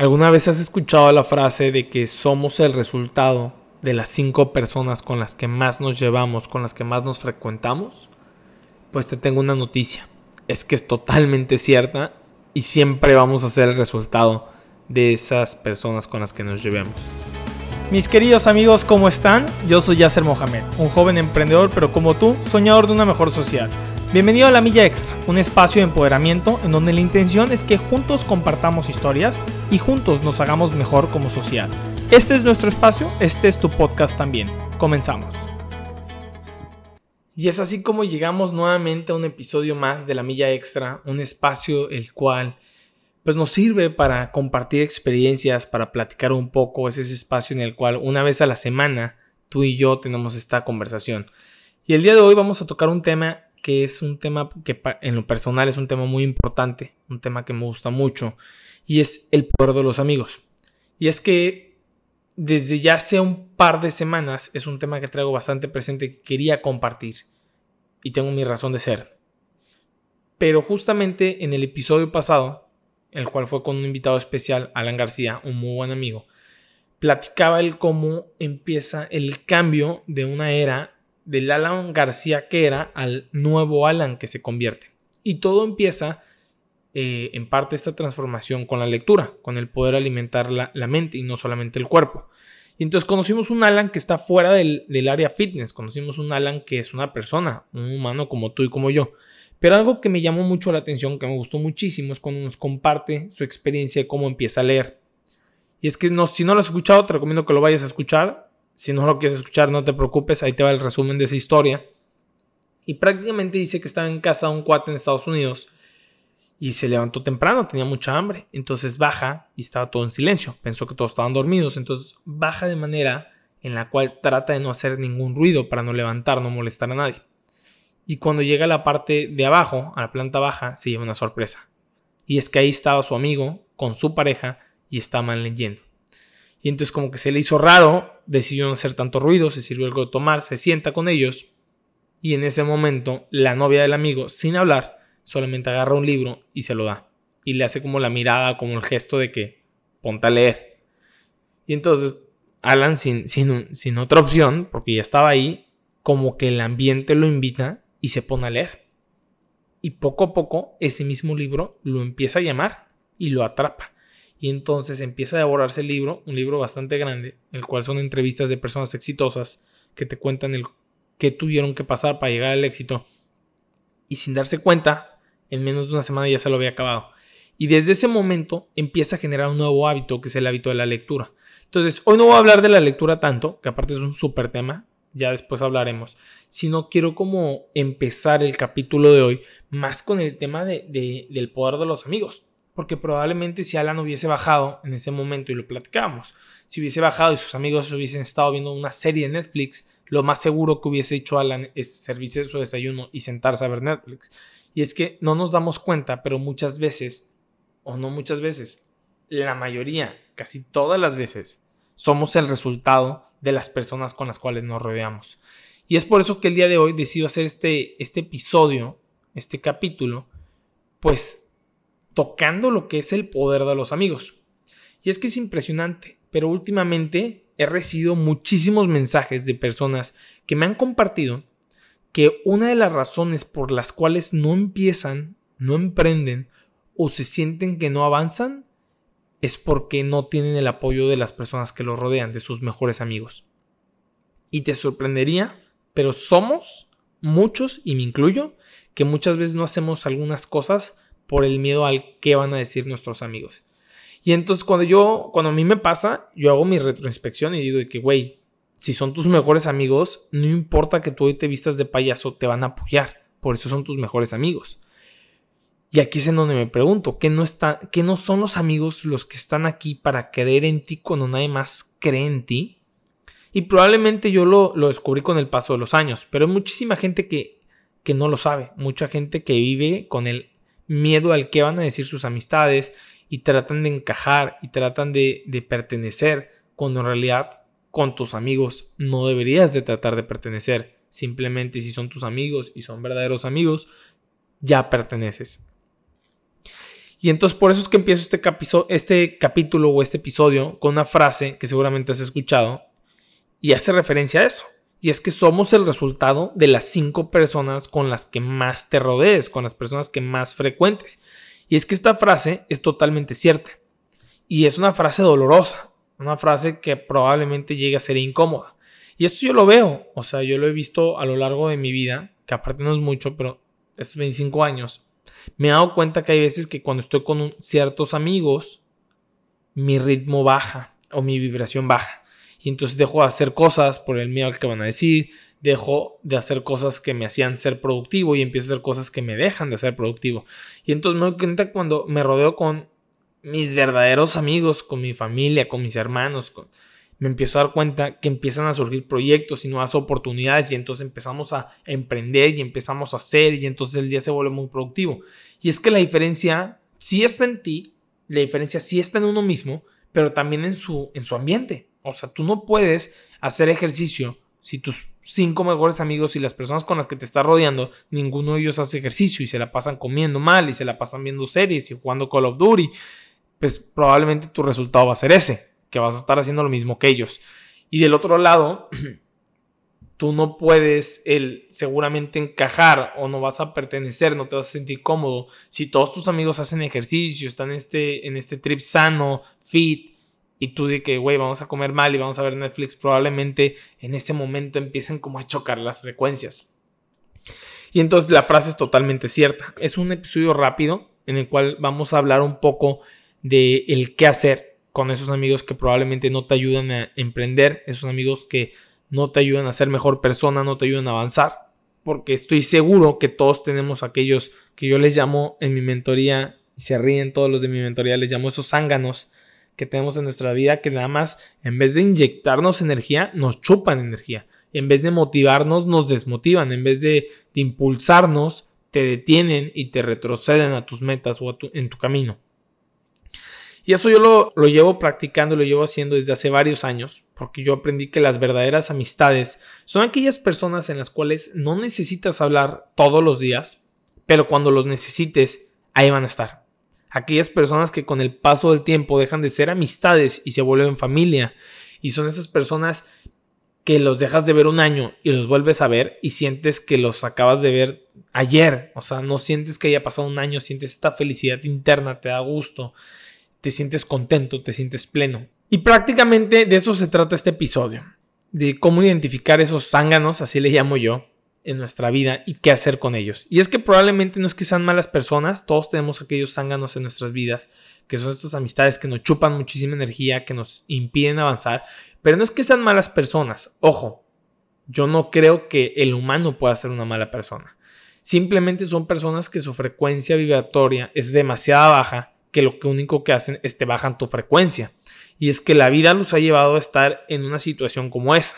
¿Alguna vez has escuchado la frase de que somos el resultado de las cinco personas con las que más nos llevamos, con las que más nos frecuentamos? Pues te tengo una noticia. Es que es totalmente cierta y siempre vamos a ser el resultado de esas personas con las que nos llevemos. Mis queridos amigos, ¿cómo están? Yo soy Yasser Mohamed, un joven emprendedor, pero como tú, soñador de una mejor sociedad. Bienvenido a La Milla Extra, un espacio de empoderamiento en donde la intención es que juntos compartamos historias y juntos nos hagamos mejor como sociedad. Este es nuestro espacio, este es tu podcast también. Comenzamos. Y es así como llegamos nuevamente a un episodio más de La Milla Extra, un espacio el cual pues nos sirve para compartir experiencias, para platicar un poco, es ese espacio en el cual una vez a la semana tú y yo tenemos esta conversación. Y el día de hoy vamos a tocar un tema que es un tema que en lo personal es un tema muy importante, un tema que me gusta mucho, y es el poder de los amigos. Y es que desde ya hace un par de semanas es un tema que traigo bastante presente que quería compartir, y tengo mi razón de ser. Pero justamente en el episodio pasado, el cual fue con un invitado especial, Alan García, un muy buen amigo, platicaba él cómo empieza el cambio de una era del Alan García que era al nuevo Alan que se convierte. Y todo empieza eh, en parte esta transformación con la lectura, con el poder alimentar la, mente y no solamente el cuerpo. Y entonces conocimos un Alan que está fuera del, del, área fitness, conocimos un Alan que es una persona, un humano como tú y como yo. Pero algo que me llamó mucho la atención, que me gustó muchísimo, es cuando nos comparte su experiencia de cómo empieza a leer. Y es que no, si no lo has escuchado, te recomiendo que lo vayas a escuchar. Si no lo quieres escuchar, no te preocupes, ahí te va el resumen de esa historia. Y prácticamente dice que estaba en casa de un cuate en Estados Unidos y se levantó temprano, tenía mucha hambre. Entonces baja y estaba todo en silencio. Pensó que todos estaban dormidos. Entonces baja de manera en la cual trata de no hacer ningún ruido para no levantar, no molestar a nadie. Y cuando llega a la parte de abajo, a la planta baja, se lleva una sorpresa. Y es que ahí estaba su amigo con su pareja y estaban leyendo. Y entonces como que se le hizo raro, decidió no hacer tanto ruido, se sirvió algo de tomar, se sienta con ellos y en ese momento la novia del amigo, sin hablar, solamente agarra un libro y se lo da. Y le hace como la mirada, como el gesto de que ponte a leer. Y entonces Alan, sin, sin, sin otra opción, porque ya estaba ahí, como que el ambiente lo invita y se pone a leer. Y poco a poco ese mismo libro lo empieza a llamar y lo atrapa y entonces empieza a devorarse el libro, un libro bastante grande, el cual son entrevistas de personas exitosas que te cuentan el qué tuvieron que pasar para llegar al éxito. Y sin darse cuenta, en menos de una semana ya se lo había acabado. Y desde ese momento empieza a generar un nuevo hábito, que es el hábito de la lectura. Entonces, hoy no voy a hablar de la lectura tanto, que aparte es un súper tema, ya después hablaremos, sino quiero como empezar el capítulo de hoy más con el tema de, del poder de los amigos porque probablemente si Alan hubiese bajado en ese momento y lo platicamos, si hubiese bajado y sus amigos hubiesen estado viendo una serie de Netflix, lo más seguro que hubiese hecho Alan es servirse su desayuno y sentarse a ver Netflix. Y es que no nos damos cuenta, pero muchas veces, o no muchas veces, la mayoría, casi todas las veces, somos el resultado de las personas con las cuales nos rodeamos. Y es por eso que el día de hoy decido hacer este, este episodio, este capítulo, pues tocando lo que es el poder de los amigos. Y es que es impresionante, pero últimamente he recibido muchísimos mensajes de personas que me han compartido que una de las razones por las cuales no empiezan, no emprenden o se sienten que no avanzan es porque no tienen el apoyo de las personas que los rodean, de sus mejores amigos. Y te sorprendería, pero somos muchos, y me incluyo, que muchas veces no hacemos algunas cosas por el miedo al qué van a decir nuestros amigos. Y entonces cuando yo, cuando a mí me pasa, yo hago mi retroinspección y digo de que, güey, si son tus mejores amigos, no importa que tú hoy te vistas de payaso, te van a apoyar. Por eso son tus mejores amigos. Y aquí es en donde me pregunto, ¿qué no, está, ¿qué no son los amigos los que están aquí para creer en ti cuando nadie más cree en ti? Y probablemente yo lo, lo descubrí con el paso de los años, pero hay muchísima gente que, que no lo sabe, mucha gente que vive con el miedo al que van a decir sus amistades y tratan de encajar y tratan de, pertenecer cuando en realidad con tus amigos no deberías de tratar de pertenecer. Simplemente si son tus amigos y son verdaderos amigos, ya perteneces. Y entonces por eso es que empiezo este, este capítulo o este episodio con una frase que seguramente has escuchado y hace referencia a eso. Y es que somos el resultado de las cinco personas con las que más te rodees, con las personas que más frecuentes. Y es que esta frase es totalmente cierta. Y es una frase dolorosa, una frase que probablemente llegue a ser incómoda. Y esto yo lo veo, o sea, yo lo he visto a lo largo de mi vida, que aparte no es mucho, pero estos 25 años, me he dado cuenta que hay veces que cuando estoy con ciertos amigos, mi ritmo baja o mi vibración baja. Y entonces dejo de hacer cosas por el miedo al que van a decir, dejo de hacer cosas que me hacían ser productivo y empiezo a hacer cosas que me dejan de ser productivo. Y entonces me doy cuenta cuando me rodeo con mis verdaderos amigos, con mi familia, con mis hermanos, me empiezo a dar cuenta que empiezan a surgir proyectos y nuevas oportunidades y entonces empezamos a emprender y empezamos a hacer y entonces el día se vuelve muy productivo. Y es que la diferencia sí está en ti, la diferencia sí está en uno mismo, pero también en su, en su ambiente. O sea, tú no puedes hacer ejercicio si tus cinco mejores amigos y las personas con las que te estás rodeando, ninguno de ellos hace ejercicio y se la pasan comiendo mal y se la pasan viendo series y jugando Call of Duty, pues probablemente tu resultado va a ser ese, que vas a estar haciendo lo mismo que ellos. Y del otro lado, tú no puedes el seguramente encajar o no vas a pertenecer, no te vas a sentir cómodo si todos tus amigos hacen ejercicio, están en este, en este trip sano, fit, y tú de que, güey, vamos a comer mal y vamos a ver Netflix, probablemente en ese momento empiecen como a chocar las frecuencias. Y entonces la frase es totalmente cierta. Es un episodio rápido en el cual vamos a hablar un poco de el qué hacer con esos amigos que probablemente no te ayudan a emprender, esos amigos que no te ayudan a ser mejor persona, no te ayudan a avanzar, porque estoy seguro que todos tenemos aquellos que yo les llamo en mi mentoría, y se ríen todos los de mi mentoría, les llamo esos zánganos, que tenemos en nuestra vida que nada más, en vez de inyectarnos energía, nos chupan energía. En vez de motivarnos, nos desmotivan. En vez de, impulsarnos, te detienen y te retroceden a tus metas o en tu camino. Y eso yo lo, lo llevo practicando, lo llevo haciendo desde hace varios años, porque yo aprendí que las verdaderas amistades son aquellas personas en las cuales no necesitas hablar todos los días, pero cuando los necesites, ahí van a estar aquellas personas que con el paso del tiempo dejan de ser amistades y se vuelven familia. Y son esas personas que los dejas de ver un año y los vuelves a ver y sientes que los acabas de ver ayer. O sea, no sientes que haya pasado un año, sientes esta felicidad interna, te da gusto, te sientes contento, te sientes pleno. Y prácticamente de eso se trata este episodio, de cómo identificar esos zánganos, así le llamo yo, en nuestra vida y qué hacer con ellos. Y es que probablemente no es que sean malas personas, todos tenemos aquellos zánganos en nuestras vidas, que son estas amistades que nos chupan muchísima energía, que nos impiden avanzar, pero no es que sean malas personas. Ojo, yo no creo que el humano pueda ser una mala persona. Simplemente son personas que su frecuencia vibratoria es demasiado baja, que lo único que hacen es te bajan tu frecuencia. Y es que la vida los ha llevado a estar en una situación como esa.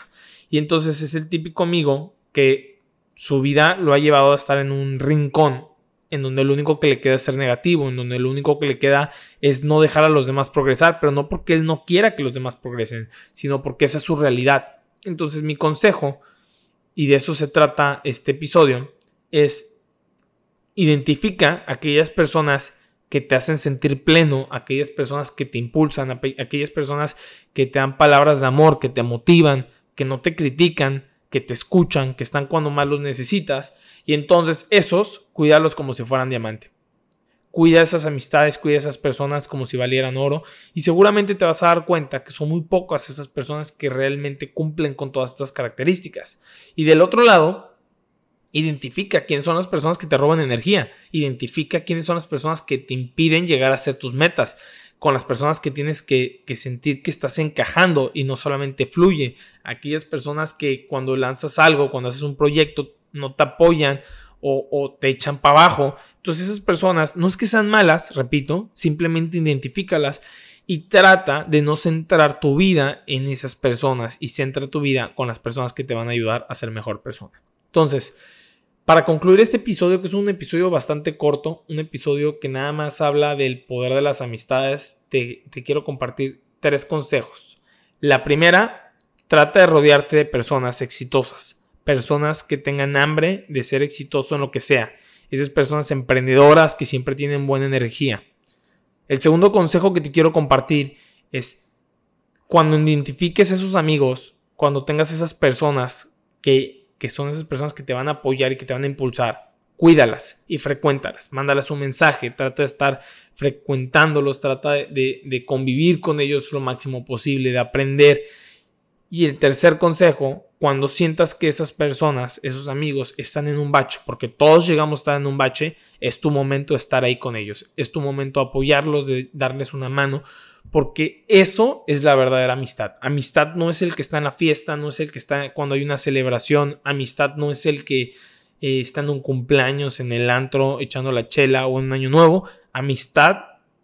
Y entonces es el típico amigo que su vida lo ha llevado a estar en un rincón en donde lo único que le queda es ser negativo, en donde lo único que le queda es no dejar a los demás progresar, pero no porque él no quiera que los demás progresen, sino porque esa es su realidad. Entonces mi consejo, y de eso se trata este episodio, es identifica aquellas personas que te hacen sentir pleno, aquellas personas que te impulsan, aquellas personas que te dan palabras de amor, que te motivan, que no te critican, que te escuchan, que están cuando más los necesitas. Y entonces esos, cuídalos como si fueran diamante. Cuida esas amistades, cuida esas personas como si valieran oro. Y seguramente te vas a dar cuenta que son muy pocas esas personas que realmente cumplen con todas estas características. Y del otro lado, identifica quiénes son las personas que te roban energía. Identifica quiénes son las personas que te impiden llegar a ser tus metas con las personas que tienes que, sentir que estás encajando y no solamente fluye. Aquellas personas que cuando lanzas algo, cuando haces un proyecto, no te apoyan o, o te echan para abajo. Entonces esas personas no es que sean malas, repito, simplemente identifícalas y trata de no centrar tu vida en esas personas y centra tu vida con las personas que te van a ayudar a ser mejor persona. Entonces, para concluir este episodio, que es un episodio bastante corto, un episodio que nada más habla del poder de las amistades, te, quiero compartir tres consejos. La primera, trata de rodearte de personas exitosas, personas que tengan hambre de ser exitoso en lo que sea, esas personas emprendedoras que siempre tienen buena energía. El segundo consejo que te quiero compartir es cuando identifiques esos amigos, cuando tengas esas personas que, que son esas personas que te van a apoyar y que te van a impulsar, cuídalas y frecuéntalas, mándalas un mensaje, trata de estar frecuentándolos, trata de, de, convivir con ellos lo máximo posible, de aprender. Y el tercer consejo, cuando sientas que esas personas, esos amigos, están en un bache, porque todos llegamos a estar en un bache, es tu momento de estar ahí con ellos, es tu momento de apoyarlos, de darles una mano, porque eso es la verdadera amistad. Amistad no es el que está en la fiesta, no es el que está cuando hay una celebración, amistad no es el que eh, está en un cumpleaños, en el antro, echando la chela o en un año nuevo. Amistad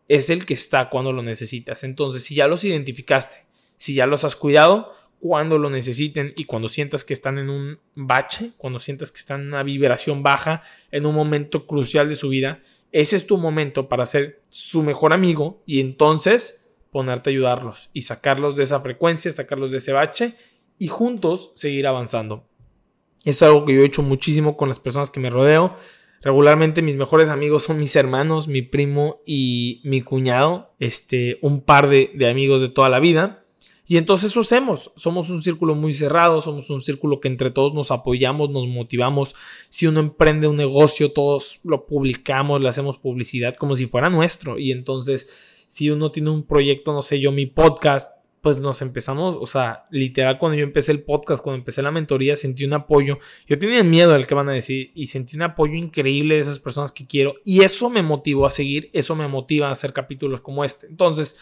es el que está cuando lo necesitas. Entonces, si ya los identificaste, si ya los has cuidado, cuando lo necesiten y cuando sientas que están en un bache, cuando sientas que están en una vibración baja, en un momento crucial de su vida, ese es tu momento para ser su mejor amigo y entonces ponerte a ayudarlos y sacarlos de esa frecuencia, sacarlos de ese bache y juntos seguir avanzando. Es algo que yo he hecho muchísimo con las personas que me rodeo. Regularmente mis mejores amigos son mis hermanos, mi primo y mi cuñado, este, un par de, de amigos de toda la vida. Y entonces eso hacemos. Somos un círculo muy cerrado, somos un círculo que entre todos nos apoyamos, nos motivamos. Si uno emprende un negocio, todos lo publicamos, le hacemos publicidad como si fuera nuestro. Y entonces, si uno tiene un proyecto, no sé yo, mi podcast, pues nos empezamos, o sea, literal cuando yo empecé el podcast, cuando empecé la mentoría, sentí un apoyo. Yo tenía miedo del que van a decir y sentí un apoyo increíble de esas personas que quiero y eso me motivó a seguir, eso me motiva a hacer capítulos como este. Entonces,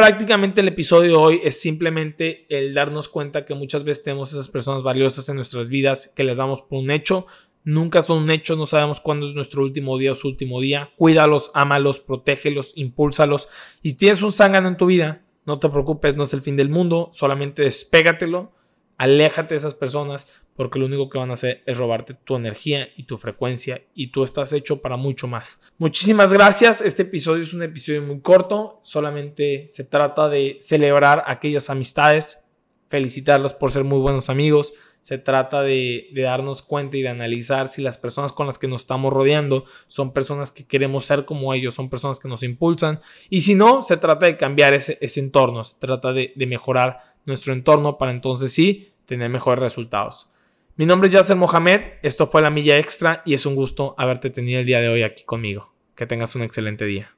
prácticamente el episodio de hoy es simplemente el darnos cuenta que muchas veces tenemos esas personas valiosas en nuestras vidas que les damos por un hecho. Nunca son un hecho, no sabemos cuándo es nuestro último día o su último día. Cuídalos, ámalos, protégelos, impúlsalos. Y si tienes un zángano en tu vida, no te preocupes, no es el fin del mundo, solamente despégatelo, aléjate de esas personas, porque lo único que van a hacer es robarte tu energía y tu frecuencia y tú estás hecho para mucho más. Muchísimas gracias, este episodio es un episodio muy corto, solamente se trata de celebrar aquellas amistades, felicitarlos por ser muy buenos amigos, se trata de, darnos cuenta y de analizar si las personas con las que nos estamos rodeando son personas que queremos ser como ellos, son personas que nos impulsan. Y si no, se trata de cambiar ese, entorno, se trata de, de, mejorar nuestro entorno para entonces sí tener mejores resultados. Mi nombre es Yasser Mohamed, esto fue La Milla Extra y es un gusto haberte tenido el día de hoy aquí conmigo. Que tengas un excelente día.